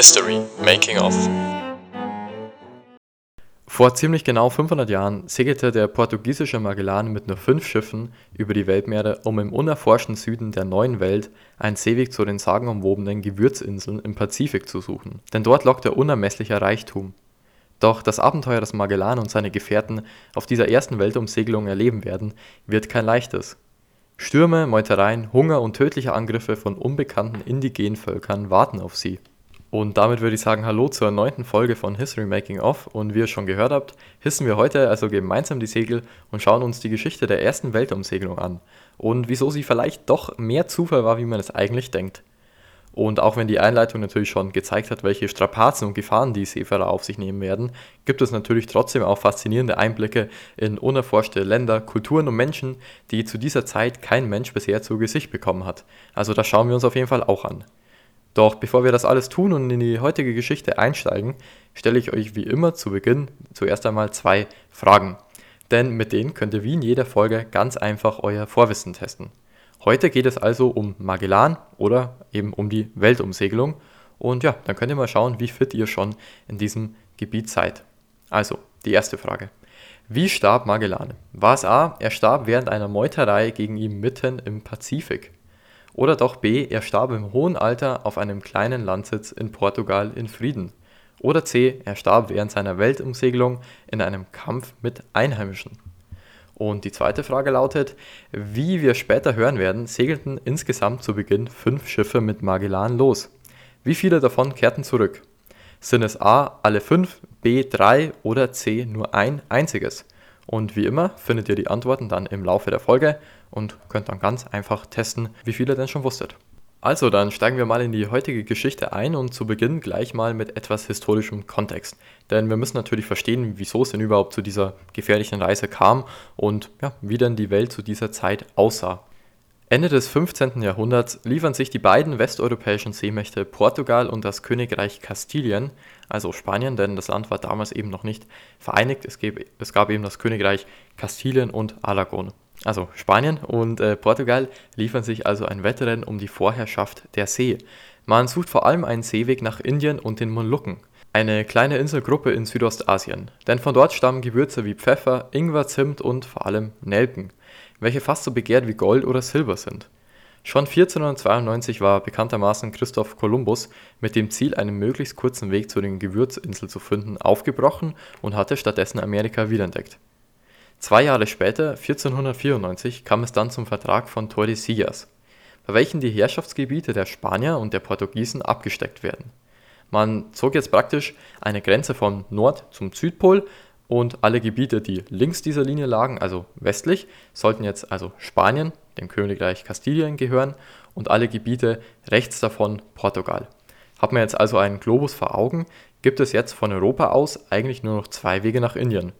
History Making of. Vor ziemlich genau 500 Jahren segelte der portugiesische Magellan mit nur fünf Schiffen über die Weltmeere, um im unerforschten Süden der Neuen Welt einen Seeweg zu den sagenumwobenen Gewürzinseln im Pazifik zu suchen. Denn dort lockte unermesslicher Reichtum. Doch das Abenteuer, das Magellan und seine Gefährten auf dieser ersten Weltumsegelung erleben werden, wird kein leichtes. Stürme, Meutereien, Hunger und tödliche Angriffe von unbekannten indigenen Völkern warten auf sie. Und damit würde ich sagen, hallo zur neunten Folge von History Making Off. Und wie ihr schon gehört habt, hissen wir heute also gemeinsam die Segel und schauen uns die Geschichte der ersten Weltumsegelung an. Und wieso sie vielleicht doch mehr Zufall war, wie man es eigentlich denkt. Und auch wenn die Einleitung natürlich schon gezeigt hat, welche Strapazen und Gefahren die Seefahrer auf sich nehmen werden, gibt es natürlich trotzdem auch faszinierende Einblicke in unerforschte Länder, Kulturen und Menschen, die zu dieser Zeit kein Mensch bisher zu Gesicht bekommen hat. Also das schauen wir uns auf jeden Fall auch an. Doch bevor wir das alles tun und in die heutige Geschichte einsteigen, stelle ich euch wie immer zu Beginn zuerst einmal zwei Fragen. Denn mit denen könnt ihr wie in jeder Folge ganz einfach euer Vorwissen testen. Heute geht es also um Magellan oder eben um die Weltumsegelung. Und ja, dann könnt ihr mal schauen, wie fit ihr schon in diesem Gebiet seid. Also, die erste Frage. Wie starb Magellan? War es A, er starb während einer Meuterei gegen ihn mitten im Pazifik? Oder doch B, er starb im hohen Alter auf einem kleinen Landsitz in Portugal in Frieden? Oder C, er starb während seiner Weltumsegelung in einem Kampf mit Einheimischen? Und die zweite Frage lautet, wie wir später hören werden, segelten insgesamt zu Beginn fünf Schiffe mit Magellan los. Wie viele davon kehrten zurück? Sind es A alle fünf, B drei oder C nur ein einziges? Und wie immer findet ihr die Antworten dann im Laufe der Folge und könnt dann ganz einfach testen, wie viele denn schon wusstet. Also, dann steigen wir mal in die heutige Geschichte ein und zu Beginn gleich mal mit etwas historischem Kontext. Denn wir müssen natürlich verstehen, wieso es denn überhaupt zu dieser gefährlichen Reise kam und ja, wie denn die Welt zu dieser Zeit aussah. Ende des 15. Jahrhunderts liefern sich die beiden westeuropäischen Seemächte Portugal und das Königreich Kastilien, also Spanien, denn das Land war damals eben noch nicht vereinigt. Es, gab, es gab eben das Königreich Kastilien und Aragon also Spanien und äh, Portugal liefern sich also ein Wettrennen um die Vorherrschaft der See. Man sucht vor allem einen Seeweg nach Indien und den Molukken, eine kleine Inselgruppe in Südostasien, denn von dort stammen Gewürze wie Pfeffer, Ingwer, Zimt und vor allem Nelken, welche fast so begehrt wie Gold oder Silber sind. Schon 1492 war bekanntermaßen Christoph Kolumbus mit dem Ziel, einen möglichst kurzen Weg zu den Gewürzinseln zu finden, aufgebrochen und hatte stattdessen Amerika wiederentdeckt. Zwei Jahre später, 1494, kam es dann zum Vertrag von Tordesillas, bei welchem die Herrschaftsgebiete der Spanier und der Portugiesen abgesteckt werden. Man zog jetzt praktisch eine Grenze von Nord zum Südpol und alle Gebiete, die links dieser Linie lagen, also westlich, sollten jetzt also Spanien, dem Königreich Kastilien gehören und alle Gebiete rechts davon Portugal. Hat man jetzt also einen Globus vor Augen, gibt es jetzt von Europa aus eigentlich nur noch zwei Wege nach Indien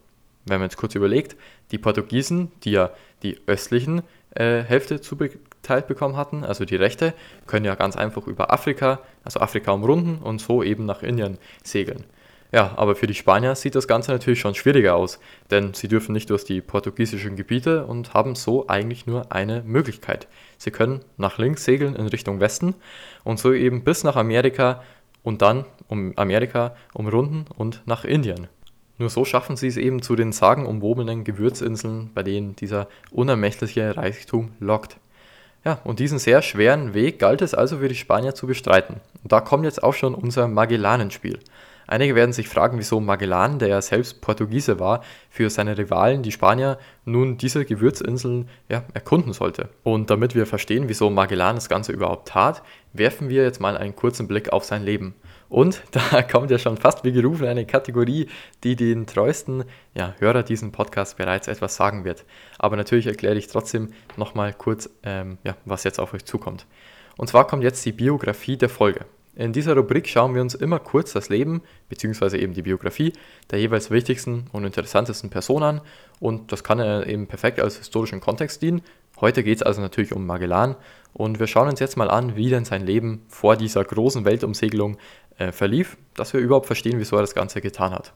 wenn man jetzt kurz überlegt, die Portugiesen, die ja die östlichen äh, Hälfte zugeteilt bekommen hatten, also die rechte, können ja ganz einfach über Afrika, also Afrika umrunden und so eben nach Indien segeln. Ja, aber für die Spanier sieht das Ganze natürlich schon schwieriger aus, denn sie dürfen nicht durch die portugiesischen Gebiete und haben so eigentlich nur eine Möglichkeit. Sie können nach links segeln in Richtung Westen und so eben bis nach Amerika und dann um Amerika umrunden und nach Indien. Nur so schaffen sie es eben zu den sagenumwobenen Gewürzinseln, bei denen dieser unermessliche Reichtum lockt. Ja, und diesen sehr schweren Weg galt es also für die Spanier zu bestreiten. Und da kommt jetzt auch schon unser Magellanenspiel. Einige werden sich fragen, wieso Magellan, der ja selbst Portugiese war, für seine Rivalen, die Spanier, nun diese Gewürzinseln ja, erkunden sollte. Und damit wir verstehen, wieso Magellan das Ganze überhaupt tat, werfen wir jetzt mal einen kurzen Blick auf sein Leben. Und da kommt ja schon fast wie gerufen eine Kategorie, die den treuesten ja, Hörer diesen Podcast bereits etwas sagen wird. Aber natürlich erkläre ich trotzdem nochmal kurz, ähm, ja, was jetzt auf euch zukommt. Und zwar kommt jetzt die Biografie der Folge. In dieser Rubrik schauen wir uns immer kurz das Leben bzw. eben die Biografie der jeweils wichtigsten und interessantesten Person an und das kann eben perfekt als historischen Kontext dienen. Heute geht es also natürlich um Magellan und wir schauen uns jetzt mal an, wie denn sein Leben vor dieser großen Weltumsegelung äh, verlief, dass wir überhaupt verstehen, wieso er das Ganze getan hat.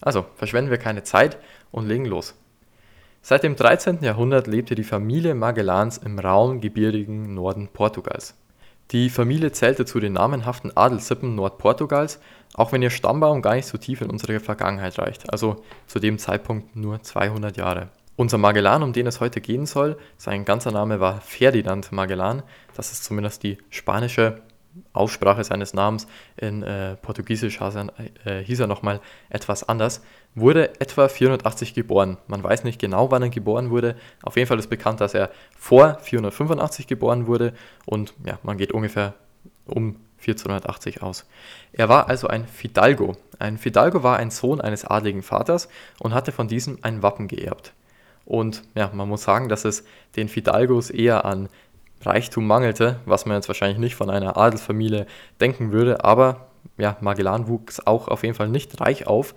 Also, verschwenden wir keine Zeit und legen los. Seit dem 13. Jahrhundert lebte die Familie Magellans im rauen, gebirgigen Norden Portugals. Die Familie zählte zu den namenhaften Adelssippen Nordportugals, auch wenn ihr Stammbaum gar nicht so tief in unsere Vergangenheit reicht, also zu dem Zeitpunkt nur 200 Jahre. Unser Magellan, um den es heute gehen soll, sein ganzer Name war Ferdinand Magellan, das ist zumindest die spanische Aussprache seines Namens in äh, Portugiesisch äh, hieß er nochmal etwas anders, wurde etwa 480 geboren. Man weiß nicht genau, wann er geboren wurde. Auf jeden Fall ist bekannt, dass er vor 485 geboren wurde und ja, man geht ungefähr um 1480 aus. Er war also ein Fidalgo. Ein Fidalgo war ein Sohn eines adligen Vaters und hatte von diesem ein Wappen geerbt. Und ja, man muss sagen, dass es den Fidalgos eher an Reichtum mangelte, was man jetzt wahrscheinlich nicht von einer Adelsfamilie denken würde, aber ja, Magellan wuchs auch auf jeden Fall nicht reich auf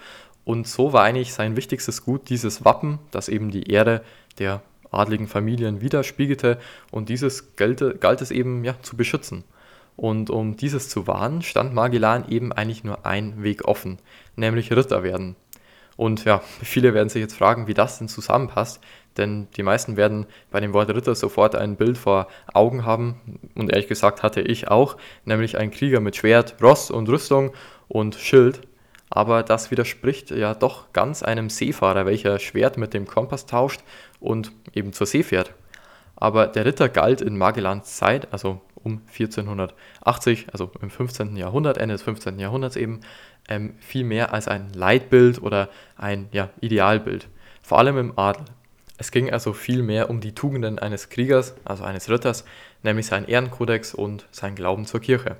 und so war eigentlich sein wichtigstes Gut dieses Wappen, das eben die Ehre der adligen Familien widerspiegelte und dieses galt, galt es eben ja, zu beschützen. Und um dieses zu wahren, stand Magellan eben eigentlich nur ein Weg offen, nämlich Ritter werden. Und ja, viele werden sich jetzt fragen, wie das denn zusammenpasst, denn die meisten werden bei dem Wort Ritter sofort ein Bild vor Augen haben. Und ehrlich gesagt hatte ich auch, nämlich ein Krieger mit Schwert, Ross und Rüstung und Schild. Aber das widerspricht ja doch ganz einem Seefahrer, welcher Schwert mit dem Kompass tauscht und eben zur See fährt. Aber der Ritter galt in Magellans Zeit, also um 1480, also im 15. Jahrhundert, Ende des 15. Jahrhunderts eben, ähm, viel mehr als ein Leitbild oder ein ja, Idealbild, vor allem im Adel. Es ging also viel mehr um die Tugenden eines Kriegers, also eines Ritters, nämlich sein Ehrenkodex und sein Glauben zur Kirche.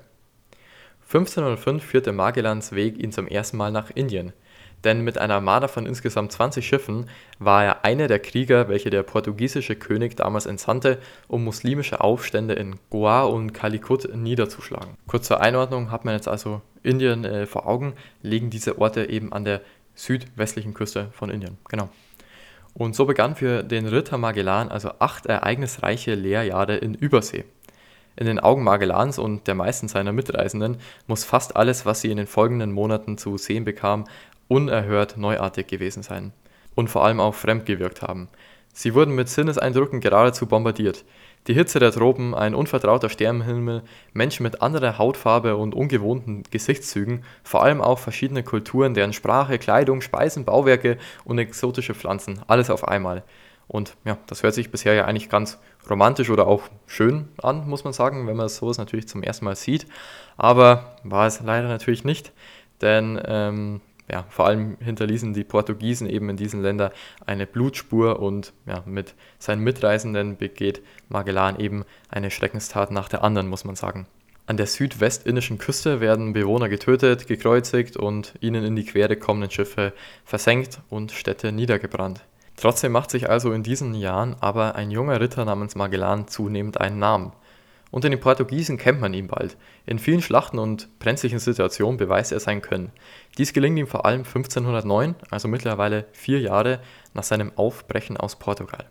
1505 führte Magellans Weg ihn zum ersten Mal nach Indien – denn mit einer Armada von insgesamt 20 Schiffen war er einer der Krieger, welche der portugiesische König damals entsandte, um muslimische Aufstände in Goa und Calicut niederzuschlagen. Kurz zur Einordnung hat man jetzt also Indien äh, vor Augen, liegen diese Orte eben an der südwestlichen Küste von Indien. Genau. Und so begann für den Ritter Magellan also acht ereignisreiche Lehrjahre in Übersee. In den Augen Magellans und der meisten seiner Mitreisenden muss fast alles, was sie in den folgenden Monaten zu sehen bekamen, unerhört neuartig gewesen sein und vor allem auch fremd gewirkt haben. Sie wurden mit Sinneseindrücken geradezu bombardiert. Die Hitze der Tropen, ein unvertrauter Sternenhimmel, Menschen mit anderer Hautfarbe und ungewohnten Gesichtszügen, vor allem auch verschiedene Kulturen, deren Sprache, Kleidung, Speisen, Bauwerke und exotische Pflanzen, alles auf einmal. Und ja, das hört sich bisher ja eigentlich ganz romantisch oder auch schön an, muss man sagen, wenn man sowas natürlich zum ersten Mal sieht. Aber war es leider natürlich nicht, denn ähm, ja, vor allem hinterließen die Portugiesen eben in diesen Ländern eine Blutspur und ja, mit seinen Mitreisenden begeht Magellan eben eine Schreckenstat nach der anderen, muss man sagen. An der südwestindischen Küste werden Bewohner getötet, gekreuzigt und ihnen in die Quere kommenden Schiffe versenkt und Städte niedergebrannt. Trotzdem macht sich also in diesen Jahren aber ein junger Ritter namens Magellan zunehmend einen Namen. Unter den Portugiesen kennt man ihn bald. In vielen Schlachten und brenzlichen Situationen beweist er sein Können. Dies gelingt ihm vor allem 1509, also mittlerweile vier Jahre nach seinem Aufbrechen aus Portugal.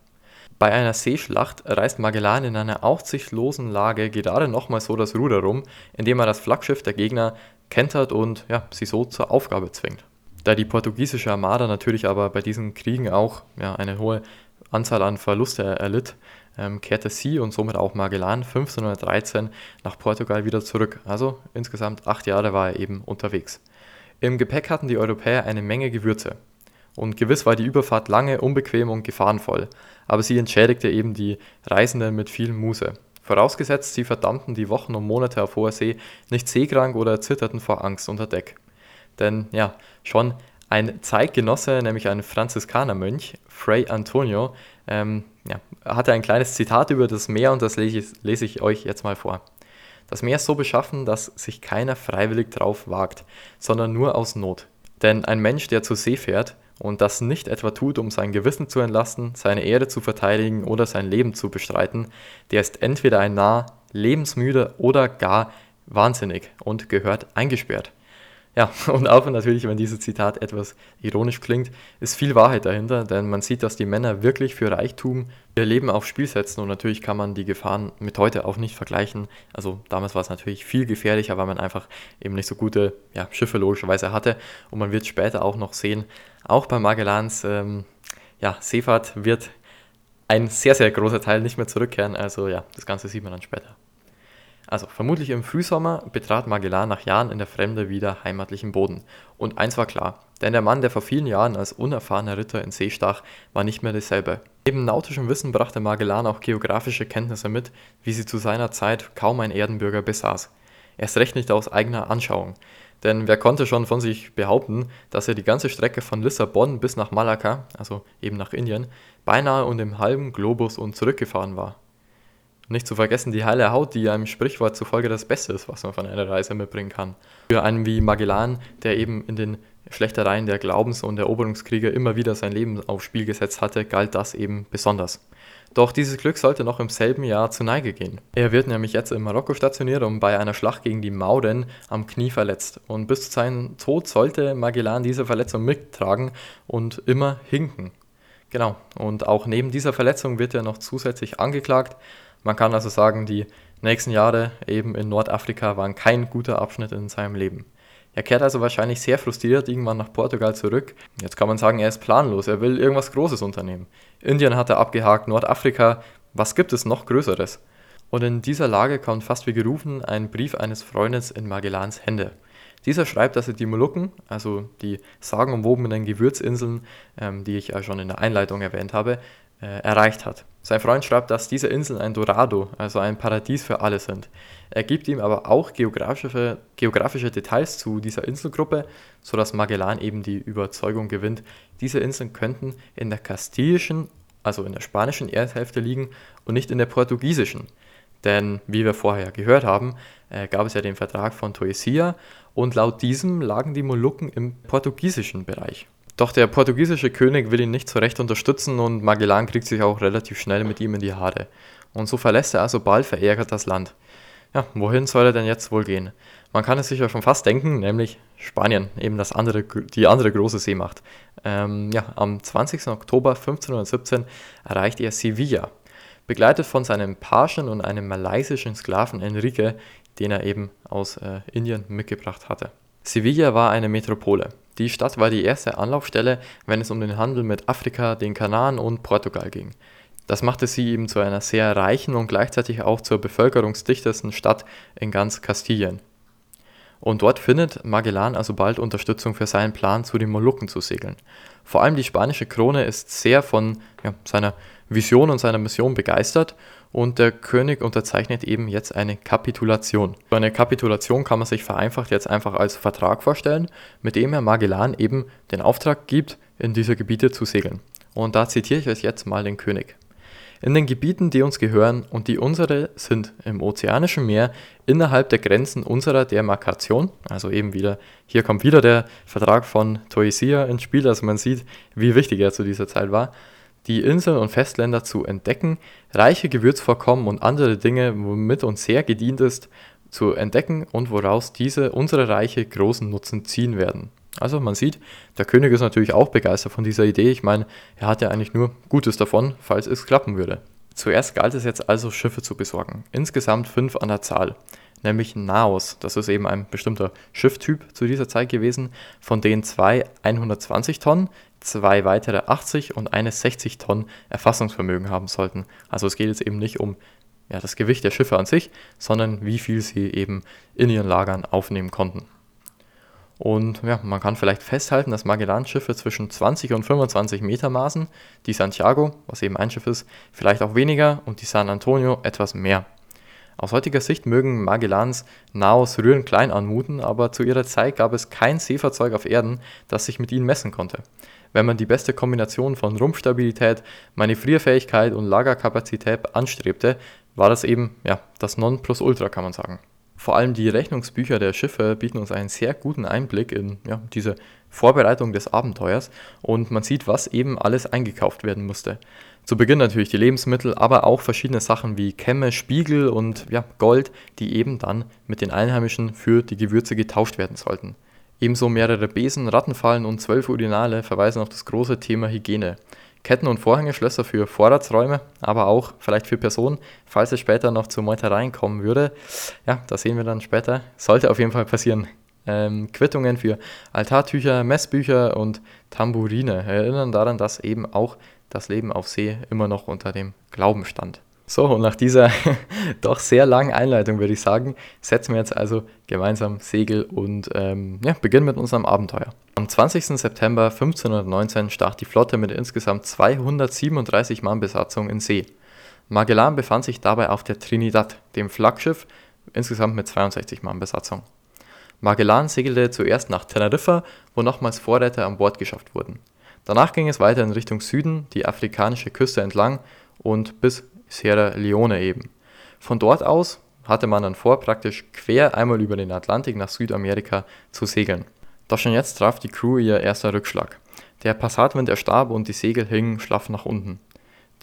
Bei einer Seeschlacht reißt Magellan in einer aussichtslosen Lage gerade nochmal so das Ruder rum, indem er das Flaggschiff der Gegner kentert und ja, sie so zur Aufgabe zwingt. Da die portugiesische Armada natürlich aber bei diesen Kriegen auch ja, eine hohe Anzahl an Verluste erlitt, ähm, kehrte sie und somit auch Magellan 1513 nach Portugal wieder zurück. Also insgesamt acht Jahre war er eben unterwegs. Im Gepäck hatten die Europäer eine Menge Gewürze. Und gewiss war die Überfahrt lange, unbequem und gefahrenvoll, aber sie entschädigte eben die Reisenden mit viel Muße. Vorausgesetzt, sie verdammten die Wochen und Monate auf hoher See nicht seekrank oder zitterten vor Angst unter Deck. Denn ja, schon ein Zeitgenosse, nämlich ein Franziskanermönch, Fray Antonio, ähm, ja, hatte ein kleines Zitat über das Meer und das lese ich, lese ich euch jetzt mal vor. Das Meer ist so beschaffen, dass sich keiner freiwillig drauf wagt, sondern nur aus Not. Denn ein Mensch, der zur See fährt und das nicht etwa tut, um sein Gewissen zu entlasten, seine Ehre zu verteidigen oder sein Leben zu bestreiten, der ist entweder ein Narr, lebensmüde oder gar wahnsinnig und gehört eingesperrt. Ja, und auch natürlich, wenn dieses Zitat etwas ironisch klingt, ist viel Wahrheit dahinter, denn man sieht, dass die Männer wirklich für Reichtum ihr Leben aufs Spiel setzen und natürlich kann man die Gefahren mit heute auch nicht vergleichen. Also damals war es natürlich viel gefährlicher, weil man einfach eben nicht so gute ja, Schiffe logischerweise hatte und man wird später auch noch sehen, auch bei Magellans ähm, ja, Seefahrt wird ein sehr, sehr großer Teil nicht mehr zurückkehren. Also ja, das Ganze sieht man dann später. Also vermutlich im Frühsommer betrat Magellan nach Jahren in der Fremde wieder heimatlichen Boden. Und eins war klar, denn der Mann, der vor vielen Jahren als unerfahrener Ritter in See stach, war nicht mehr dasselbe. Neben nautischem Wissen brachte Magellan auch geografische Kenntnisse mit, wie sie zu seiner Zeit kaum ein Erdenbürger besaß. Erst recht nicht aus eigener Anschauung. Denn wer konnte schon von sich behaupten, dass er die ganze Strecke von Lissabon bis nach Malakka, also eben nach Indien, beinahe um den halben Globus und zurückgefahren war. Nicht zu vergessen die heile Haut, die einem Sprichwort zufolge das Beste ist, was man von einer Reise mitbringen kann. Für einen wie Magellan, der eben in den Schlechtereien der Glaubens- und Eroberungskriege immer wieder sein Leben aufs Spiel gesetzt hatte, galt das eben besonders. Doch dieses Glück sollte noch im selben Jahr zu Neige gehen. Er wird nämlich jetzt in Marokko stationiert und bei einer Schlacht gegen die Mauren am Knie verletzt. Und bis zu seinem Tod sollte Magellan diese Verletzung mittragen und immer hinken. Genau, und auch neben dieser Verletzung wird er noch zusätzlich angeklagt. Man kann also sagen, die nächsten Jahre eben in Nordafrika waren kein guter Abschnitt in seinem Leben. Er kehrt also wahrscheinlich sehr frustriert irgendwann nach Portugal zurück. Jetzt kann man sagen, er ist planlos, er will irgendwas Großes unternehmen. Indien hat er abgehakt, Nordafrika, was gibt es noch Größeres? Und in dieser Lage kommt fast wie gerufen ein Brief eines Freundes in Magellans Hände. Dieser schreibt, dass er die Molukken, also die sagenumwobenen Gewürzinseln, ähm, die ich ja schon in der Einleitung erwähnt habe, äh, erreicht hat. Sein Freund schreibt, dass diese Inseln ein Dorado, also ein Paradies für alle sind. Er gibt ihm aber auch geografische, geografische Details zu dieser Inselgruppe, sodass Magellan eben die Überzeugung gewinnt, diese Inseln könnten in der kastilischen, also in der spanischen Erdhälfte liegen und nicht in der portugiesischen. Denn wie wir vorher gehört haben, äh, gab es ja den Vertrag von Toesia und laut diesem lagen die Molukken im portugiesischen Bereich. Doch der portugiesische König will ihn nicht so recht unterstützen und Magellan kriegt sich auch relativ schnell mit ihm in die Haare. Und so verlässt er also bald verärgert das Land. Ja, wohin soll er denn jetzt wohl gehen? Man kann es sich ja schon fast denken, nämlich Spanien, eben das andere, die andere große Seemacht. Ähm, ja, am 20. Oktober 1517 erreicht er Sevilla, begleitet von seinem Pagen und einem malaysischen Sklaven Enrique, den er eben aus äh, Indien mitgebracht hatte. Sevilla war eine Metropole. Die Stadt war die erste Anlaufstelle, wenn es um den Handel mit Afrika, den Kanaren und Portugal ging. Das machte sie eben zu einer sehr reichen und gleichzeitig auch zur bevölkerungsdichtesten Stadt in ganz Kastilien. Und dort findet Magellan also bald Unterstützung für seinen Plan, zu den Molukken zu segeln. Vor allem die spanische Krone ist sehr von ja, seiner Vision und seiner Mission begeistert und der König unterzeichnet eben jetzt eine Kapitulation. So eine Kapitulation kann man sich vereinfacht jetzt einfach als Vertrag vorstellen, mit dem er Magellan eben den Auftrag gibt, in diese Gebiete zu segeln. Und da zitiere ich euch jetzt mal den König. In den Gebieten, die uns gehören und die unsere sind im Ozeanischen Meer innerhalb der Grenzen unserer Demarkation, also eben wieder, hier kommt wieder der Vertrag von Toesia ins Spiel, also man sieht, wie wichtig er zu dieser Zeit war, die Inseln und Festländer zu entdecken, reiche Gewürzvorkommen und andere Dinge, womit uns sehr gedient ist, zu entdecken und woraus diese unsere Reiche großen Nutzen ziehen werden. Also man sieht, der König ist natürlich auch begeistert von dieser Idee. Ich meine, er hat ja eigentlich nur Gutes davon, falls es klappen würde. Zuerst galt es jetzt also, Schiffe zu besorgen. Insgesamt fünf an der Zahl. Nämlich Naos, das ist eben ein bestimmter Schifftyp zu dieser Zeit gewesen, von denen zwei 120 Tonnen, zwei weitere 80 und eine 60 Tonnen Erfassungsvermögen haben sollten. Also es geht jetzt eben nicht um ja, das Gewicht der Schiffe an sich, sondern wie viel sie eben in ihren Lagern aufnehmen konnten. Und ja, man kann vielleicht festhalten, dass Magellan-Schiffe zwischen 20 und 25 Meter maßen, die Santiago, was eben ein Schiff ist, vielleicht auch weniger und die San Antonio etwas mehr. Aus heutiger Sicht mögen Magellans Naos rührend klein anmuten, aber zu ihrer Zeit gab es kein Seefahrzeug auf Erden, das sich mit ihnen messen konnte. Wenn man die beste Kombination von Rumpfstabilität, Manövrierfähigkeit und Lagerkapazität anstrebte, war das eben ja, das Nonplusultra, kann man sagen. Vor allem die Rechnungsbücher der Schiffe bieten uns einen sehr guten Einblick in ja, diese Vorbereitung des Abenteuers und man sieht, was eben alles eingekauft werden musste. Zu Beginn natürlich die Lebensmittel, aber auch verschiedene Sachen wie Kämme, Spiegel und ja, Gold, die eben dann mit den Einheimischen für die Gewürze getauscht werden sollten. Ebenso mehrere Besen, Rattenfallen und zwölf Urinale verweisen auf das große Thema Hygiene. Ketten- und Vorhängeschlösser für Vorratsräume, aber auch vielleicht für Personen, falls es später noch zu Meutereien kommen würde. Ja, das sehen wir dann später. Sollte auf jeden Fall passieren. Ähm, Quittungen für Altartücher, Messbücher und Tamburine erinnern daran, dass eben auch das Leben auf See immer noch unter dem Glauben stand. So, und nach dieser doch sehr langen Einleitung würde ich sagen, setzen wir jetzt also gemeinsam Segel und ähm, ja, beginnen mit unserem Abenteuer. Am 20. September 1519 stach die Flotte mit insgesamt 237 Mann Besatzung in See. Magellan befand sich dabei auf der Trinidad, dem Flaggschiff, insgesamt mit 62 Mann Besatzung. Magellan segelte zuerst nach Teneriffa, wo nochmals Vorräte an Bord geschafft wurden. Danach ging es weiter in Richtung Süden, die afrikanische Küste entlang und bis Sierra Leone eben. Von dort aus hatte man dann vor, praktisch quer einmal über den Atlantik nach Südamerika zu segeln. Doch schon jetzt traf die Crew ihr erster Rückschlag. Der Passatwind erstarb und die Segel hingen schlaff nach unten.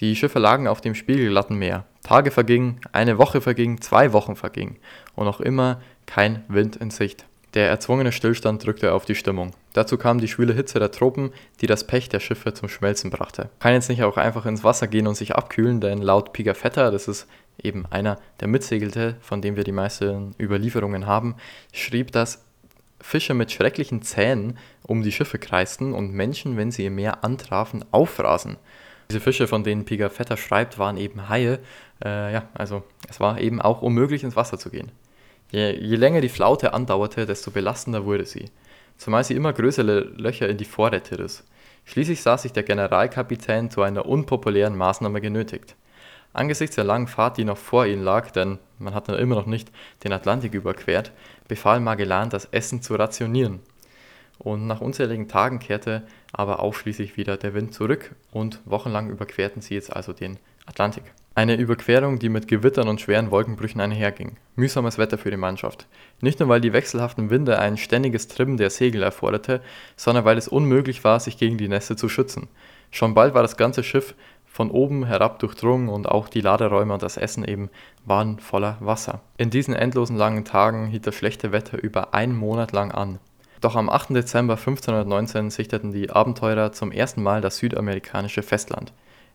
Die Schiffe lagen auf dem spiegelglatten Meer. Tage vergingen, eine Woche verging, zwei Wochen vergingen und noch immer kein Wind in Sicht. Der erzwungene Stillstand drückte auf die Stimmung. Dazu kam die schwüle Hitze der Tropen, die das Pech der Schiffe zum Schmelzen brachte. Kann jetzt nicht auch einfach ins Wasser gehen und sich abkühlen, denn laut Pigafetta, das ist eben einer, der mitsegelte, von dem wir die meisten Überlieferungen haben, schrieb, dass Fische mit schrecklichen Zähnen um die Schiffe kreisten und Menschen, wenn sie im Meer antrafen, auffraßen. Diese Fische, von denen Pigafetta schreibt, waren eben Haie. Äh, ja, also es war eben auch unmöglich ins Wasser zu gehen. Je, je länger die Flaute andauerte, desto belastender wurde sie, zumal sie immer größere Löcher in die Vorräte riss. Schließlich sah sich der Generalkapitän zu einer unpopulären Maßnahme genötigt. Angesichts der langen Fahrt, die noch vor ihnen lag, denn man hatte immer noch nicht den Atlantik überquert, befahl Magellan, das Essen zu rationieren. Und nach unzähligen Tagen kehrte aber auch schließlich wieder der Wind zurück und wochenlang überquerten sie jetzt also den Atlantik. Eine Überquerung, die mit Gewittern und schweren Wolkenbrüchen einherging. Mühsames Wetter für die Mannschaft. Nicht nur, weil die wechselhaften Winde ein ständiges Trimmen der Segel erforderte, sondern weil es unmöglich war, sich gegen die Nässe zu schützen. Schon bald war das ganze Schiff von oben herab durchdrungen und auch die Laderäume und das Essen eben waren voller Wasser. In diesen endlosen langen Tagen hielt das schlechte Wetter über einen Monat lang an. Doch am 8. Dezember 1519 sichteten die Abenteurer zum ersten Mal das südamerikanische Festland.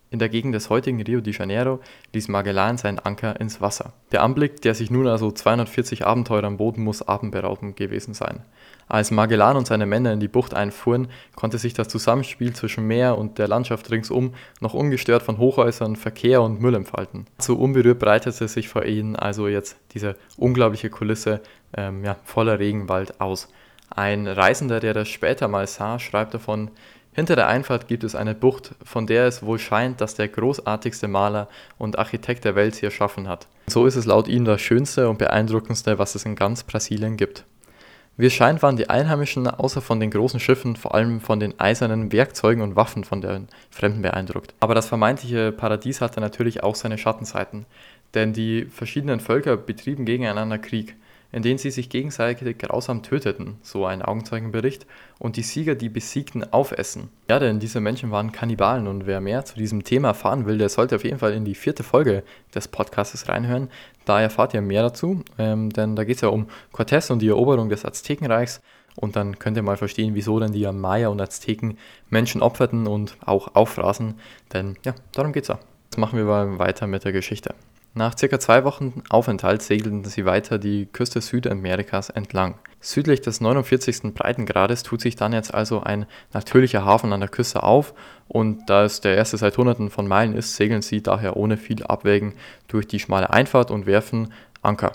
In der Gegend des heutigen Rio de Janeiro ließ Magellan seinen Anker ins Wasser. Der Anblick, der sich nun also 240 Abenteurern boten, muss atemberaubend gewesen sein. Als Magellan und seine Männer in die Bucht einfuhren, konnte sich das Zusammenspiel zwischen Meer und der Landschaft ringsum noch ungestört von Hochhäusern, Verkehr und Müll entfalten. So unberührt breitete sich vor ihnen also jetzt diese unglaubliche Kulisse ähm, ja, voller Regenwald aus. Ein Reisender, der das später mal sah, schreibt davon, hinter der Einfahrt gibt es eine Bucht, von der es wohl scheint, dass der großartigste Maler und Architekt der Welt sie erschaffen hat. So ist es laut ihm das schönste und beeindruckendste, was es in ganz Brasilien gibt. Wie es scheint, waren die Einheimischen außer von den großen Schiffen vor allem von den eisernen Werkzeugen und Waffen von den Fremden beeindruckt. Aber das vermeintliche Paradies hatte natürlich auch seine Schattenseiten, denn die verschiedenen Völker betrieben gegeneinander Krieg in denen sie sich gegenseitig grausam töteten, so ein Augenzeugenbericht, und die Sieger die Besiegten aufessen. Ja, denn diese Menschen waren Kannibalen und wer mehr zu diesem Thema erfahren will, der sollte auf jeden Fall in die vierte Folge des Podcasts reinhören. Da erfahrt ihr mehr dazu, ähm, denn da geht es ja um Cortés und die Eroberung des Aztekenreichs und dann könnt ihr mal verstehen, wieso denn die Maya und Azteken Menschen opferten und auch auffraßen, denn ja, darum geht's ja. Jetzt machen wir mal weiter mit der Geschichte. Nach circa zwei Wochen Aufenthalt segelten sie weiter die Küste Südamerikas entlang. Südlich des 49. Breitengrades tut sich dann jetzt also ein natürlicher Hafen an der Küste auf und da es der erste seit hunderten von Meilen ist, segeln sie daher ohne viel Abwägen durch die schmale Einfahrt und werfen Anker.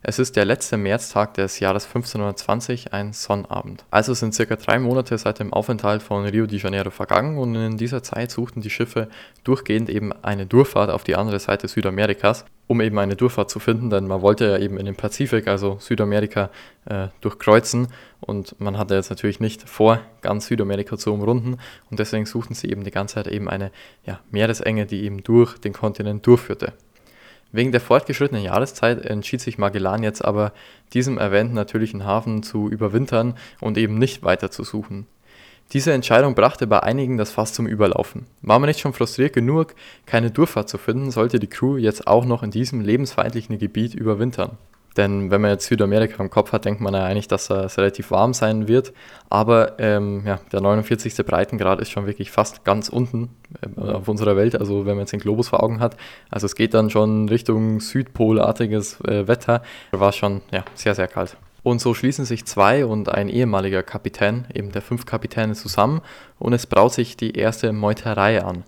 Es ist der letzte Märztag des Jahres 1520, ein Sonnabend. Also sind circa drei Monate seit dem Aufenthalt von Rio de Janeiro vergangen und in dieser Zeit suchten die Schiffe durchgehend eben eine Durchfahrt auf die andere Seite Südamerikas, um eben eine Durchfahrt zu finden, denn man wollte ja eben in den Pazifik, also Südamerika, äh, durchkreuzen und man hatte jetzt natürlich nicht vor, ganz Südamerika zu umrunden und deswegen suchten sie eben die ganze Zeit eben eine ja, Meeresenge, die eben durch den Kontinent durchführte. Wegen der fortgeschrittenen Jahreszeit entschied sich Magellan jetzt aber, diesem erwähnten natürlichen Hafen zu überwintern und eben nicht weiter zu suchen. Diese Entscheidung brachte bei einigen das Fass zum Überlaufen. War man nicht schon frustriert genug, keine Durchfahrt zu finden, sollte die Crew jetzt auch noch in diesem lebensfeindlichen Gebiet überwintern. Denn wenn man jetzt Südamerika im Kopf hat, denkt man ja eigentlich, dass es relativ warm sein wird. Aber ähm, ja, der 49. Breitengrad ist schon wirklich fast ganz unten äh, auf unserer Welt, also wenn man jetzt den Globus vor Augen hat. Also es geht dann schon Richtung Südpolartiges äh, Wetter. War schon ja, sehr, sehr kalt. Und so schließen sich zwei und ein ehemaliger Kapitän, eben der fünf Kapitäne, zusammen und es braut sich die erste Meuterei an.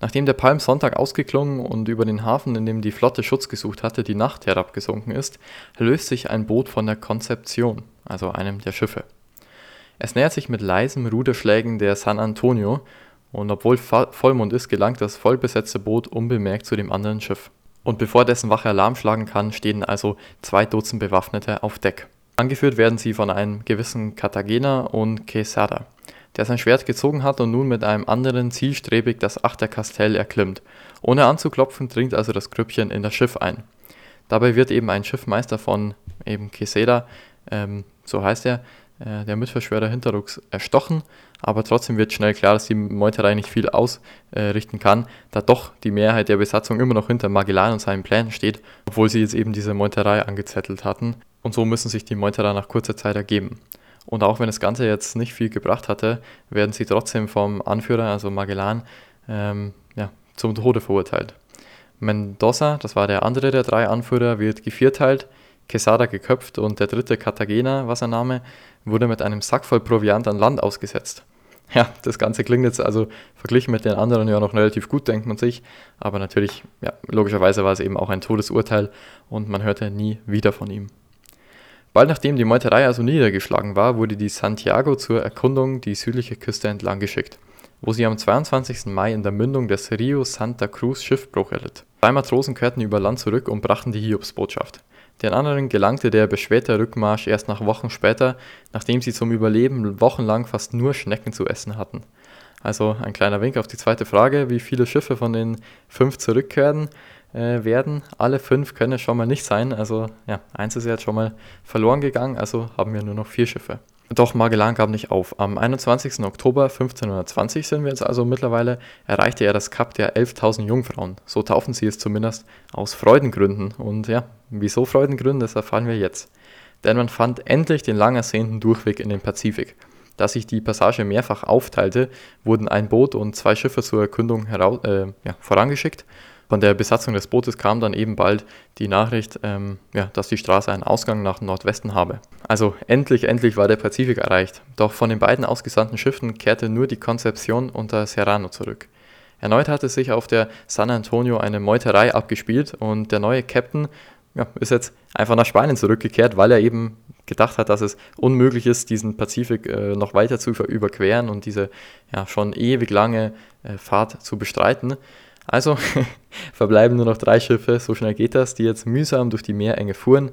Nachdem der Palmsonntag ausgeklungen und über den Hafen, in dem die Flotte Schutz gesucht hatte, die Nacht herabgesunken ist, löst sich ein Boot von der Konzeption, also einem der Schiffe. Es nähert sich mit leisen Ruderschlägen der San Antonio und obwohl Vollmond ist, gelangt das vollbesetzte Boot unbemerkt zu dem anderen Schiff. Und bevor dessen Wache Alarm schlagen kann, stehen also zwei Dutzend Bewaffnete auf Deck. Angeführt werden sie von einem gewissen Cartagena und Quesada der sein Schwert gezogen hat und nun mit einem anderen zielstrebig das Achterkastell erklimmt. Ohne anzuklopfen dringt also das Grüppchen in das Schiff ein. Dabei wird eben ein Schiffmeister von eben Keseda, ähm, so heißt er, äh, der Hinterrucks erstochen, aber trotzdem wird schnell klar, dass die Meuterei nicht viel ausrichten äh, kann, da doch die Mehrheit der Besatzung immer noch hinter Magellan und seinen Plänen steht, obwohl sie jetzt eben diese Meuterei angezettelt hatten. Und so müssen sich die Meuterer nach kurzer Zeit ergeben. Und auch wenn das Ganze jetzt nicht viel gebracht hatte, werden sie trotzdem vom Anführer, also Magellan, ähm, ja, zum Tode verurteilt. Mendoza, das war der andere der drei Anführer, wird gevierteilt, Quesada geköpft und der dritte Cartagena, was er Name, wurde mit einem Sack voll Proviant an Land ausgesetzt. Ja, das Ganze klingt jetzt also verglichen mit den anderen ja noch relativ gut, denkt man sich. Aber natürlich, ja, logischerweise war es eben auch ein Todesurteil und man hörte nie wieder von ihm. Bald nachdem die Meuterei also niedergeschlagen war, wurde die Santiago zur Erkundung die südliche Küste entlang geschickt, wo sie am 22. Mai in der Mündung des Rio Santa Cruz Schiffbruch erlitt. Drei Matrosen kehrten über Land zurück und brachten die Hiobsbotschaft. Den anderen gelangte der beschwerte Rückmarsch erst nach Wochen später, nachdem sie zum Überleben wochenlang fast nur Schnecken zu essen hatten. Also ein kleiner Wink auf die zweite Frage, wie viele Schiffe von den fünf zurückkehren äh, werden. Alle fünf können es schon mal nicht sein. Also ja, eins ist jetzt schon mal verloren gegangen, also haben wir nur noch vier Schiffe. Doch Magellan gab nicht auf. Am 21. Oktober 1520 sind wir jetzt also mittlerweile, erreichte er das Kap der 11.000 Jungfrauen. So taufen sie es zumindest aus Freudengründen. Und ja, wieso Freudengründe, das erfahren wir jetzt. Denn man fand endlich den lang ersehnten Durchweg in den Pazifik. Da sich die Passage mehrfach aufteilte, wurden ein Boot und zwei Schiffe zur Erkundung äh, ja, vorangeschickt von der Besatzung des Bootes kam dann eben bald die Nachricht, ähm, ja, dass die Straße einen Ausgang nach Nordwesten habe. Also endlich, endlich war der Pazifik erreicht. Doch von den beiden ausgesandten Schiffen kehrte nur die Concepcion unter Serrano zurück. Erneut hatte sich auf der San Antonio eine Meuterei abgespielt und der neue Captain ja, ist jetzt einfach nach Spanien zurückgekehrt, weil er eben gedacht hat, dass es unmöglich ist, diesen Pazifik äh, noch weiter zu überqueren und diese ja, schon ewig lange äh, Fahrt zu bestreiten. Also verbleiben nur noch drei Schiffe, so schnell geht das, die jetzt mühsam durch die Meerenge fuhren,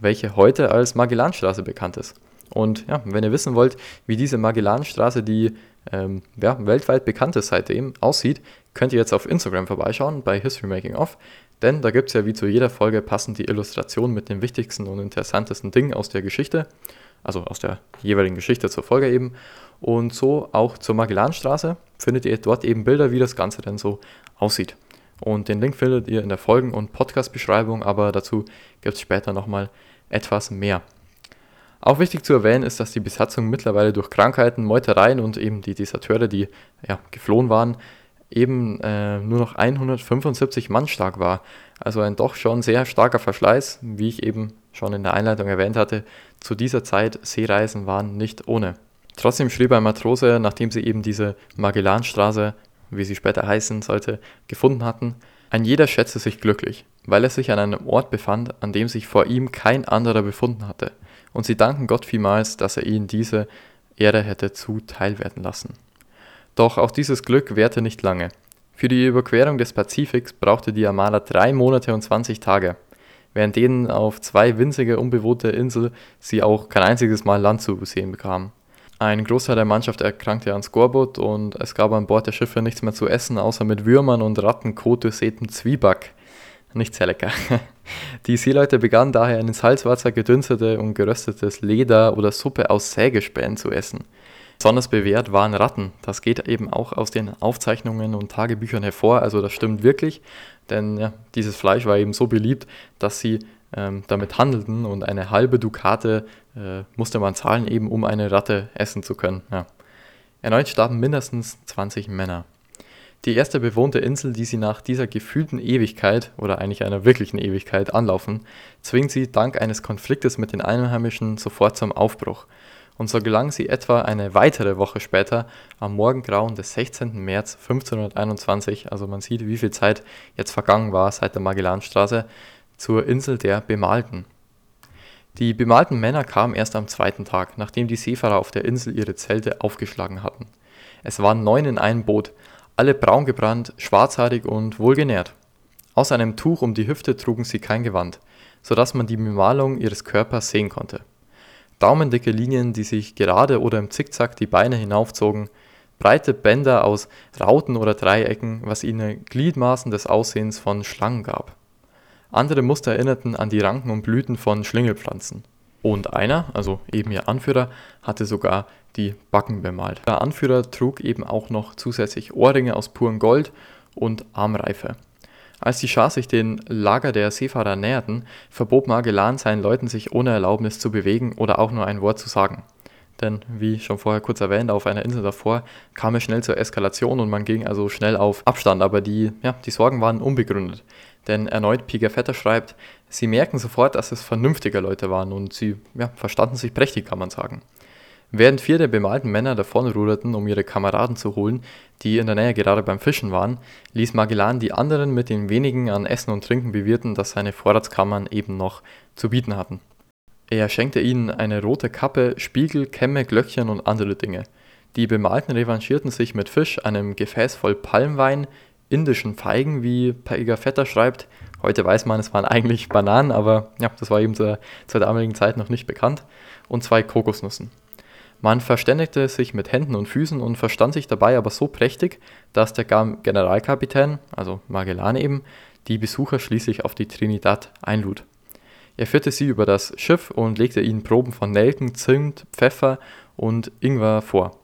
welche heute als Magellanstraße bekannt ist. Und ja, wenn ihr wissen wollt, wie diese Magellanstraße, die ähm, ja, weltweit bekannt ist seitdem, aussieht, könnt ihr jetzt auf Instagram vorbeischauen bei History Making Off, denn da gibt es ja wie zu jeder Folge passend die Illustration mit den wichtigsten und interessantesten Dingen aus der Geschichte, also aus der jeweiligen Geschichte zur Folge eben. Und so auch zur Magellanstraße findet ihr dort eben Bilder, wie das Ganze denn so aussieht. Und den Link findet ihr in der Folgen- und Podcast-Beschreibung, aber dazu gibt es später nochmal etwas mehr. Auch wichtig zu erwähnen ist, dass die Besatzung mittlerweile durch Krankheiten, Meutereien und eben die Deserteure, die ja, geflohen waren, eben äh, nur noch 175 Mann stark war. Also ein doch schon sehr starker Verschleiß, wie ich eben schon in der Einleitung erwähnt hatte. Zu dieser Zeit Seereisen waren nicht ohne. Trotzdem schrieb ein Matrose, nachdem sie eben diese Magellanstraße wie sie später heißen sollte, gefunden hatten, ein jeder schätzte sich glücklich, weil er sich an einem Ort befand, an dem sich vor ihm kein anderer befunden hatte, und sie danken Gott vielmals, dass er ihnen diese Ehre hätte zuteilwerden lassen. Doch auch dieses Glück währte nicht lange. Für die Überquerung des Pazifiks brauchte die Armada drei Monate und 20 Tage, während denen auf zwei winzige unbewohnte Inseln sie auch kein einziges Mal Land zu sehen bekamen. Ein Großteil der Mannschaft erkrankte an Skorbut und es gab an Bord der Schiffe nichts mehr zu essen, außer mit Würmern und Ratten Kot durchsäten Zwieback. Nicht sehr lecker. Die Seeleute begannen daher in Salzwasser gedünstete und geröstetes Leder oder Suppe aus Sägespänen zu essen. Besonders bewährt waren Ratten. Das geht eben auch aus den Aufzeichnungen und Tagebüchern hervor, also das stimmt wirklich, denn ja, dieses Fleisch war eben so beliebt, dass sie damit handelten und eine halbe Dukate äh, musste man zahlen, eben um eine Ratte essen zu können. Ja. Erneut starben mindestens 20 Männer. Die erste bewohnte Insel, die sie nach dieser gefühlten Ewigkeit oder eigentlich einer wirklichen Ewigkeit anlaufen, zwingt sie dank eines Konfliktes mit den Einheimischen sofort zum Aufbruch. und so gelang sie etwa eine weitere Woche später, am Morgengrauen des 16. März 1521, also man sieht, wie viel Zeit jetzt vergangen war seit der Magellanstraße, zur Insel der Bemalten. Die bemalten Männer kamen erst am zweiten Tag, nachdem die Seefahrer auf der Insel ihre Zelte aufgeschlagen hatten. Es waren neun in einem Boot, alle braun gebrannt, schwarzhaarig und wohlgenährt. Außer einem Tuch um die Hüfte trugen sie kein Gewand, so dass man die Bemalung ihres Körpers sehen konnte daumendicke Linien, die sich gerade oder im Zickzack die Beine hinaufzogen, breite Bänder aus Rauten oder Dreiecken, was ihnen Gliedmaßen des Aussehens von Schlangen gab. Andere Muster erinnerten an die Ranken und Blüten von Schlüngelpflanzen. Und einer, also eben ihr Anführer, hatte sogar die Backen bemalt. Der Anführer trug eben auch noch zusätzlich Ohrringe aus purem Gold und Armreife. Als die Schar sich dem Lager der Seefahrer näherten, verbot Magellan seinen Leuten, sich ohne Erlaubnis zu bewegen oder auch nur ein Wort zu sagen. Denn, wie schon vorher kurz erwähnt, auf einer Insel davor kam es schnell zur Eskalation und man ging also schnell auf Abstand, aber die, ja, die Sorgen waren unbegründet. Denn erneut Pigafetta schreibt, sie merken sofort, dass es vernünftige Leute waren und sie ja, verstanden sich prächtig, kann man sagen. Während vier der bemalten Männer davonruderten, um ihre Kameraden zu holen, die in der Nähe gerade beim Fischen waren, ließ Magellan die anderen mit den wenigen an Essen und Trinken bewirten, das seine Vorratskammern eben noch zu bieten hatten. Er schenkte ihnen eine rote Kappe, Spiegel, Kämme, Glöckchen und andere Dinge. Die Bemalten revanchierten sich mit Fisch, einem Gefäß voll Palmwein, indischen Feigen, wie Pigafetta schreibt. Heute weiß man, es waren eigentlich Bananen, aber ja, das war eben zur, zur damaligen Zeit noch nicht bekannt. Und zwei Kokosnüssen. Man verständigte sich mit Händen und Füßen und verstand sich dabei aber so prächtig, dass der Generalkapitän, also Magellan eben, die Besucher schließlich auf die Trinidad einlud. Er führte sie über das Schiff und legte ihnen Proben von Nelken, Zimt, Pfeffer und Ingwer vor.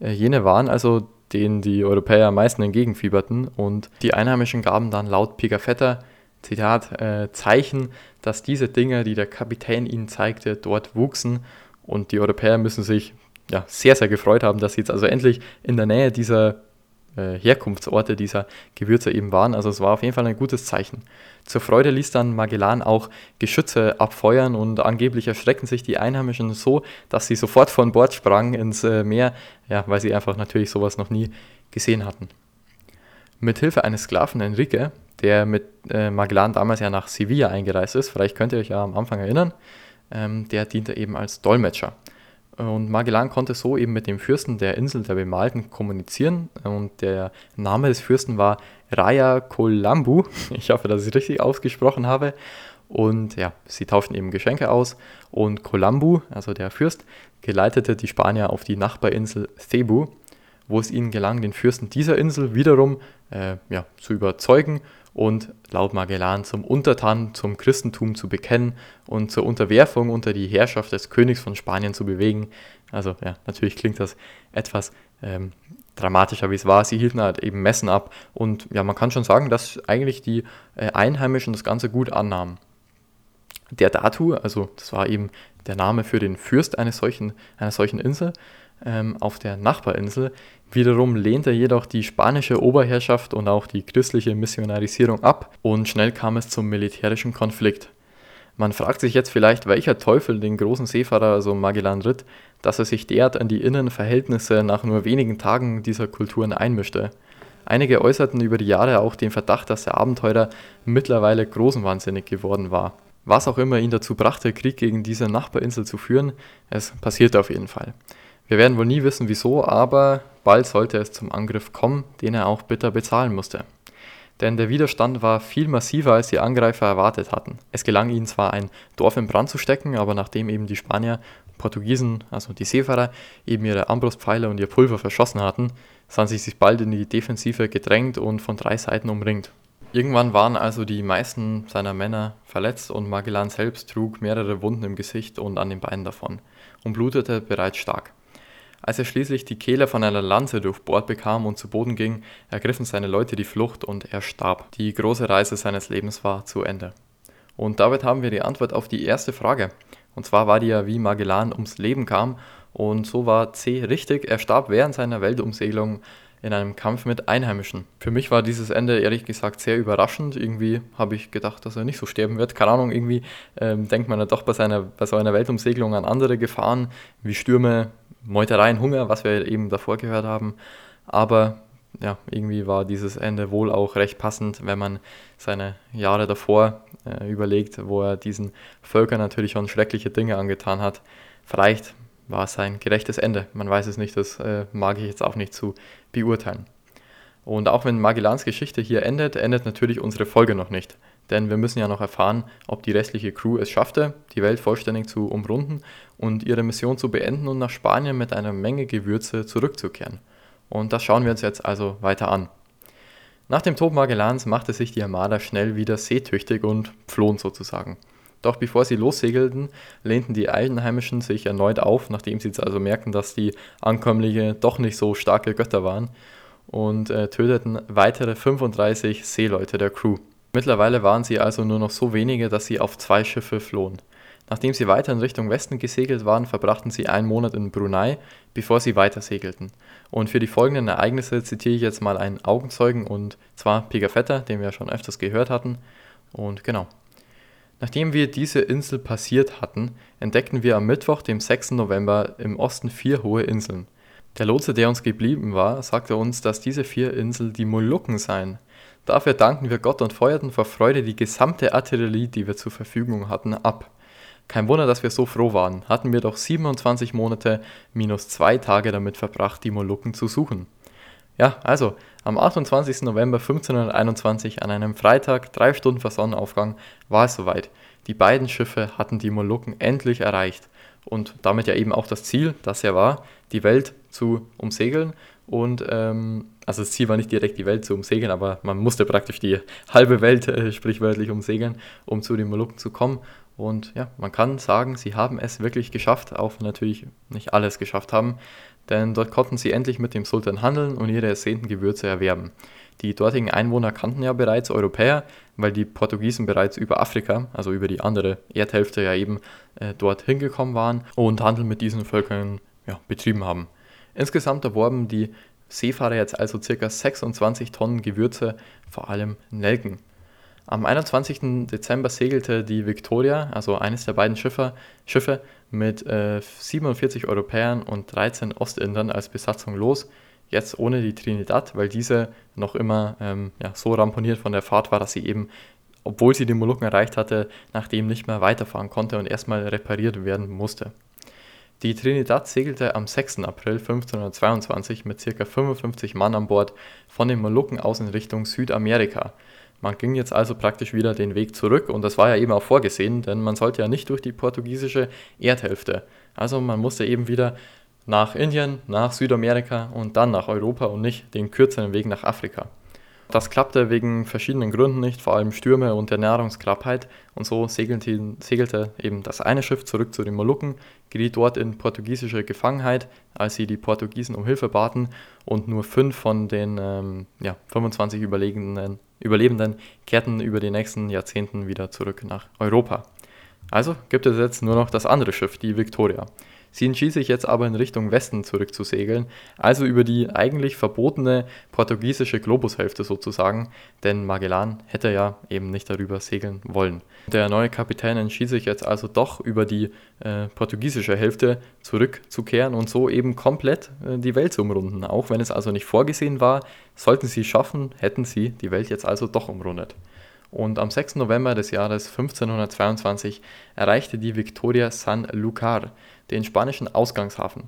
Äh, jene waren also, denen die Europäer am meisten entgegenfieberten. Und die Einheimischen gaben dann laut Pigafetta, Zitat, äh, Zeichen, dass diese Dinge, die der Kapitän ihnen zeigte, dort wuchsen. Und die Europäer müssen sich ja, sehr, sehr gefreut haben, dass sie jetzt also endlich in der Nähe dieser äh, Herkunftsorte dieser Gewürze eben waren. Also es war auf jeden Fall ein gutes Zeichen. Zur Freude ließ dann Magellan auch Geschütze abfeuern und angeblich erschreckten sich die Einheimischen so, dass sie sofort von Bord sprangen ins äh, Meer, ja, weil sie einfach natürlich sowas noch nie gesehen hatten. Mit Hilfe eines Sklaven Enrique, der mit äh, Magellan damals ja nach Sevilla eingereist ist, vielleicht könnt ihr euch ja am Anfang erinnern, ähm, der diente eben als Dolmetscher. Und Magellan konnte so eben mit dem Fürsten der Insel der Bemalten kommunizieren. Und der Name des Fürsten war Raya Kolambu. Ich hoffe, dass ich es richtig ausgesprochen habe. Und ja, sie tauschten eben Geschenke aus. Und Kolambu, also der Fürst, geleitete die Spanier auf die Nachbarinsel Cebu, wo es ihnen gelang, den Fürsten dieser Insel wiederum äh, ja, zu überzeugen und laut Magellan zum Untertan zum Christentum zu bekennen und zur Unterwerfung unter die Herrschaft des Königs von Spanien zu bewegen. Also ja, natürlich klingt das etwas ähm, dramatischer, wie es war. Sie hielten halt eben Messen ab und ja, man kann schon sagen, dass eigentlich die äh, Einheimischen das Ganze gut annahmen. Der Datu, also das war eben der Name für den Fürst eines solchen, einer solchen Insel, ähm, auf der Nachbarinsel. Wiederum lehnte jedoch die spanische Oberherrschaft und auch die christliche Missionarisierung ab und schnell kam es zum militärischen Konflikt. Man fragt sich jetzt vielleicht, welcher Teufel den großen Seefahrer, also Magellan, ritt, dass er sich derart an die Innenverhältnisse nach nur wenigen Tagen dieser Kulturen einmischte. Einige äußerten über die Jahre auch den Verdacht, dass der Abenteurer mittlerweile großenwahnsinnig geworden war. Was auch immer ihn dazu brachte, Krieg gegen diese Nachbarinsel zu führen, es passierte auf jeden Fall. Wir werden wohl nie wissen, wieso, aber bald sollte es zum Angriff kommen, den er auch bitter bezahlen musste. Denn der Widerstand war viel massiver, als die Angreifer erwartet hatten. Es gelang ihnen zwar ein Dorf in Brand zu stecken, aber nachdem eben die Spanier, Portugiesen, also die Seefahrer, eben ihre Armbrustpfeile und ihr Pulver verschossen hatten, sahen sie sich bald in die Defensive gedrängt und von drei Seiten umringt. Irgendwann waren also die meisten seiner Männer verletzt und Magellan selbst trug mehrere Wunden im Gesicht und an den Beinen davon und blutete bereits stark. Als er schließlich die Kehle von einer Lanze durchbohrt bekam und zu Boden ging, ergriffen seine Leute die Flucht und er starb. Die große Reise seines Lebens war zu Ende. Und damit haben wir die Antwort auf die erste Frage. Und zwar war die ja, wie Magellan ums Leben kam. Und so war C richtig. Er starb während seiner Weltumsegelung in einem Kampf mit Einheimischen. Für mich war dieses Ende ehrlich gesagt sehr überraschend. Irgendwie habe ich gedacht, dass er nicht so sterben wird. Keine Ahnung, irgendwie ähm, denkt man ja doch bei, seiner, bei so einer Weltumsegelung an andere Gefahren wie Stürme, Meutereien, Hunger, was wir eben davor gehört haben. Aber ja, irgendwie war dieses Ende wohl auch recht passend, wenn man seine Jahre davor äh, überlegt, wo er diesen Völkern natürlich schon schreckliche Dinge angetan hat. Vielleicht war es ein gerechtes Ende. Man weiß es nicht, das äh, mag ich jetzt auch nicht zu beurteilen. Und auch wenn Magellans Geschichte hier endet, endet natürlich unsere Folge noch nicht. Denn wir müssen ja noch erfahren, ob die restliche Crew es schaffte, die Welt vollständig zu umrunden und ihre Mission zu beenden und nach Spanien mit einer Menge Gewürze zurückzukehren. Und das schauen wir uns jetzt also weiter an. Nach dem Tod Magellans machte sich die Armada schnell wieder seetüchtig und flohen sozusagen. Doch bevor sie lossegelten, lehnten die Einheimischen sich erneut auf, nachdem sie jetzt also merkten, dass die Ankömmlinge doch nicht so starke Götter waren, und äh, töteten weitere 35 Seeleute der Crew. Mittlerweile waren sie also nur noch so wenige, dass sie auf zwei Schiffe flohen. Nachdem sie weiter in Richtung Westen gesegelt waren, verbrachten sie einen Monat in Brunei, bevor sie weiter segelten. Und für die folgenden Ereignisse zitiere ich jetzt mal einen Augenzeugen, und zwar Pigafetta, den wir schon öfters gehört hatten. Und genau. Nachdem wir diese Insel passiert hatten, entdeckten wir am Mittwoch, dem 6. November, im Osten vier hohe Inseln. Der Lotse, der uns geblieben war, sagte uns, dass diese vier Inseln die Molukken seien. Dafür dankten wir Gott und feuerten vor Freude die gesamte Artillerie, die wir zur Verfügung hatten, ab. Kein Wunder, dass wir so froh waren, hatten wir doch 27 Monate minus zwei Tage damit verbracht, die Molukken zu suchen. Ja, also, am 28. November 1521, an einem Freitag, drei Stunden vor Sonnenaufgang, war es soweit. Die beiden Schiffe hatten die Molukken endlich erreicht und damit ja eben auch das Ziel, das ja war, die Welt zu umsegeln. Und ähm, also das Ziel war nicht direkt die Welt zu umsegeln, aber man musste praktisch die halbe Welt äh, sprichwörtlich umsegeln, um zu den Molukken zu kommen. Und ja, man kann sagen, sie haben es wirklich geschafft, auch wenn natürlich nicht alles geschafft haben denn dort konnten sie endlich mit dem Sultan handeln und ihre ersehnten Gewürze erwerben. Die dortigen Einwohner kannten ja bereits Europäer, weil die Portugiesen bereits über Afrika, also über die andere Erdhälfte ja eben äh, dort hingekommen waren und Handel mit diesen Völkern ja, betrieben haben. Insgesamt erworben die Seefahrer jetzt also ca. 26 Tonnen Gewürze, vor allem Nelken. Am 21. Dezember segelte die Victoria, also eines der beiden Schiffe, Schiffe mit äh, 47 Europäern und 13 Ostindern als Besatzung los. Jetzt ohne die Trinidad, weil diese noch immer ähm, ja, so ramponiert von der Fahrt war, dass sie eben, obwohl sie die Molukken erreicht hatte, nachdem nicht mehr weiterfahren konnte und erstmal repariert werden musste. Die Trinidad segelte am 6. April 1522 mit ca. 55 Mann an Bord von den Molukken aus in Richtung Südamerika. Man ging jetzt also praktisch wieder den Weg zurück und das war ja eben auch vorgesehen, denn man sollte ja nicht durch die portugiesische Erdhälfte. Also man musste eben wieder nach Indien, nach Südamerika und dann nach Europa und nicht den kürzeren Weg nach Afrika. Das klappte wegen verschiedenen Gründen nicht, vor allem Stürme und der Nahrungsknappheit. Und so segelte, segelte, eben das eine Schiff zurück zu den Molukken, geriet dort in portugiesische Gefangenheit, als sie die Portugiesen um Hilfe baten und nur fünf von den ähm, ja, 25 Überlegenen Überlebenden kehrten über die nächsten Jahrzehnten wieder zurück nach Europa. Also gibt es jetzt nur noch das andere Schiff, die Victoria. Sie entschied sich jetzt aber in Richtung Westen zurückzusegeln, also über die eigentlich verbotene portugiesische Globushälfte sozusagen, denn Magellan hätte ja eben nicht darüber segeln wollen. Der neue Kapitän entschied sich jetzt also doch über die äh, portugiesische Hälfte zurückzukehren und so eben komplett äh, die Welt zu umrunden. Auch wenn es also nicht vorgesehen war, sollten sie schaffen, hätten sie die Welt jetzt also doch umrundet und am 6. November des Jahres 1522 erreichte die Victoria San Lucar den spanischen Ausgangshafen.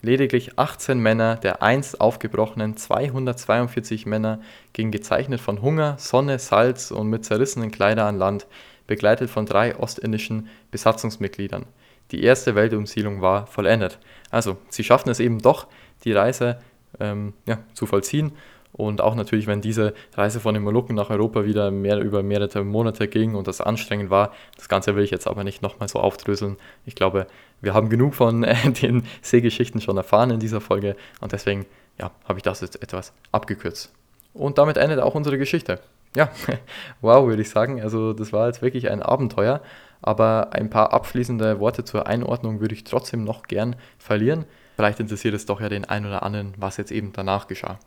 Lediglich 18 Männer der einst aufgebrochenen 242 Männer gingen gezeichnet von Hunger, Sonne, Salz und mit zerrissenen Kleidern an Land, begleitet von drei ostindischen Besatzungsmitgliedern. Die erste Weltumsiedlung war vollendet. Also, sie schafften es eben doch, die Reise ähm, ja, zu vollziehen und auch natürlich, wenn diese Reise von den Molukken nach Europa wieder mehr über mehrere Monate ging und das anstrengend war. Das Ganze will ich jetzt aber nicht nochmal so aufdröseln. Ich glaube, wir haben genug von äh, den Seegeschichten schon erfahren in dieser Folge und deswegen ja, habe ich das jetzt etwas abgekürzt. Und damit endet auch unsere Geschichte. Ja, wow, würde ich sagen. Also das war jetzt wirklich ein Abenteuer, aber ein paar abschließende Worte zur Einordnung würde ich trotzdem noch gern verlieren. Vielleicht interessiert es doch ja den einen oder anderen, was jetzt eben danach geschah.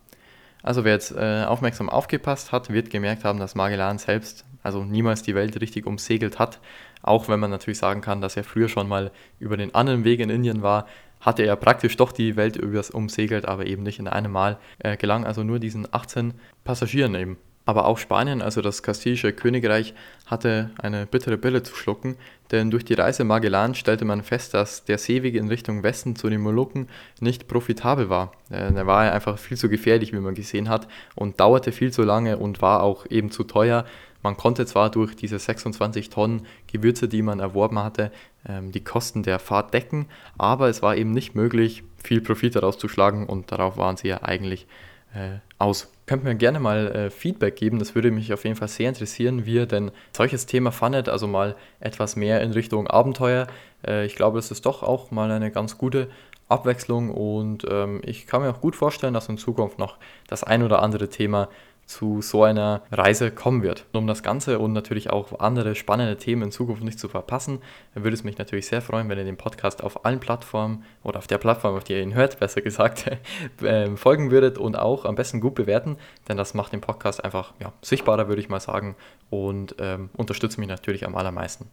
Also wer jetzt äh, aufmerksam aufgepasst hat, wird gemerkt haben, dass Magellan selbst also niemals die Welt richtig umsegelt hat. Auch wenn man natürlich sagen kann, dass er früher schon mal über den anderen Weg in Indien war, hatte er praktisch doch die Welt übers umsegelt, aber eben nicht in einem Mal. Er gelang also nur diesen 18 Passagieren eben. Aber auch Spanien, also das kastilische Königreich, hatte eine bittere Pille zu schlucken, denn durch die Reise Magellan stellte man fest, dass der Seeweg in Richtung Westen zu den Molukken nicht profitabel war. Äh, er war einfach viel zu gefährlich, wie man gesehen hat, und dauerte viel zu lange und war auch eben zu teuer. Man konnte zwar durch diese 26 Tonnen Gewürze, die man erworben hatte, ähm, die Kosten der Fahrt decken, aber es war eben nicht möglich, viel Profit daraus zu schlagen und darauf waren sie ja eigentlich äh, aus. Könnt mir gerne mal äh, Feedback geben, das würde mich auf jeden Fall sehr interessieren, wie ihr denn solches Thema fandet, also mal etwas mehr in Richtung Abenteuer. Äh, ich glaube, das ist doch auch mal eine ganz gute Abwechslung und ähm, ich kann mir auch gut vorstellen, dass in Zukunft noch das ein oder andere Thema zu so einer Reise kommen wird. Um das Ganze und natürlich auch andere spannende Themen in Zukunft nicht zu verpassen, würde es mich natürlich sehr freuen, wenn ihr den Podcast auf allen Plattformen oder auf der Plattform, auf der ihr ihn hört, besser gesagt, ähm, folgen würdet und auch am besten gut bewerten, denn das macht den Podcast einfach ja, sichtbarer, würde ich mal sagen, und ähm, unterstützt mich natürlich am allermeisten.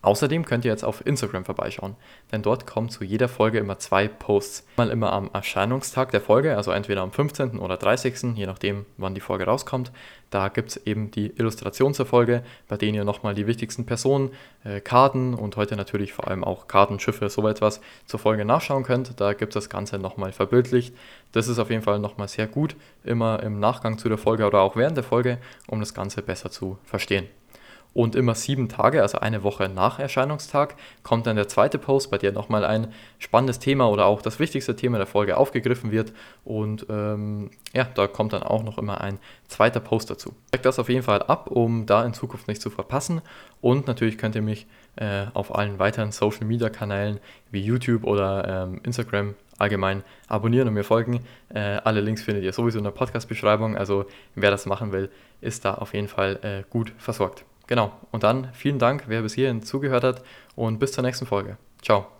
Außerdem könnt ihr jetzt auf Instagram vorbeischauen, denn dort kommen zu jeder Folge immer zwei Posts. Mal immer am Erscheinungstag der Folge, also entweder am 15. oder 30., je nachdem, wann die Folge rauskommt. Da gibt es eben die Illustration zur Folge, bei denen ihr nochmal die wichtigsten Personen, äh, Karten und heute natürlich vor allem auch Karten, Schiffe, so etwas zur Folge nachschauen könnt. Da gibt es das Ganze nochmal verbildlicht. Das ist auf jeden Fall nochmal sehr gut, immer im Nachgang zu der Folge oder auch während der Folge, um das Ganze besser zu verstehen. Und immer sieben Tage, also eine Woche nach Erscheinungstag, kommt dann der zweite Post, bei dem nochmal ein spannendes Thema oder auch das wichtigste Thema der Folge aufgegriffen wird. Und ähm, ja, da kommt dann auch noch immer ein zweiter Post dazu. Checkt das auf jeden Fall ab, um da in Zukunft nicht zu verpassen. Und natürlich könnt ihr mich äh, auf allen weiteren Social Media Kanälen wie YouTube oder ähm, Instagram allgemein abonnieren und mir folgen. Äh, alle Links findet ihr sowieso in der Podcast-Beschreibung. Also wer das machen will, ist da auf jeden Fall äh, gut versorgt. Genau. Und dann vielen Dank, wer bis hierhin zugehört hat und bis zur nächsten Folge. Ciao.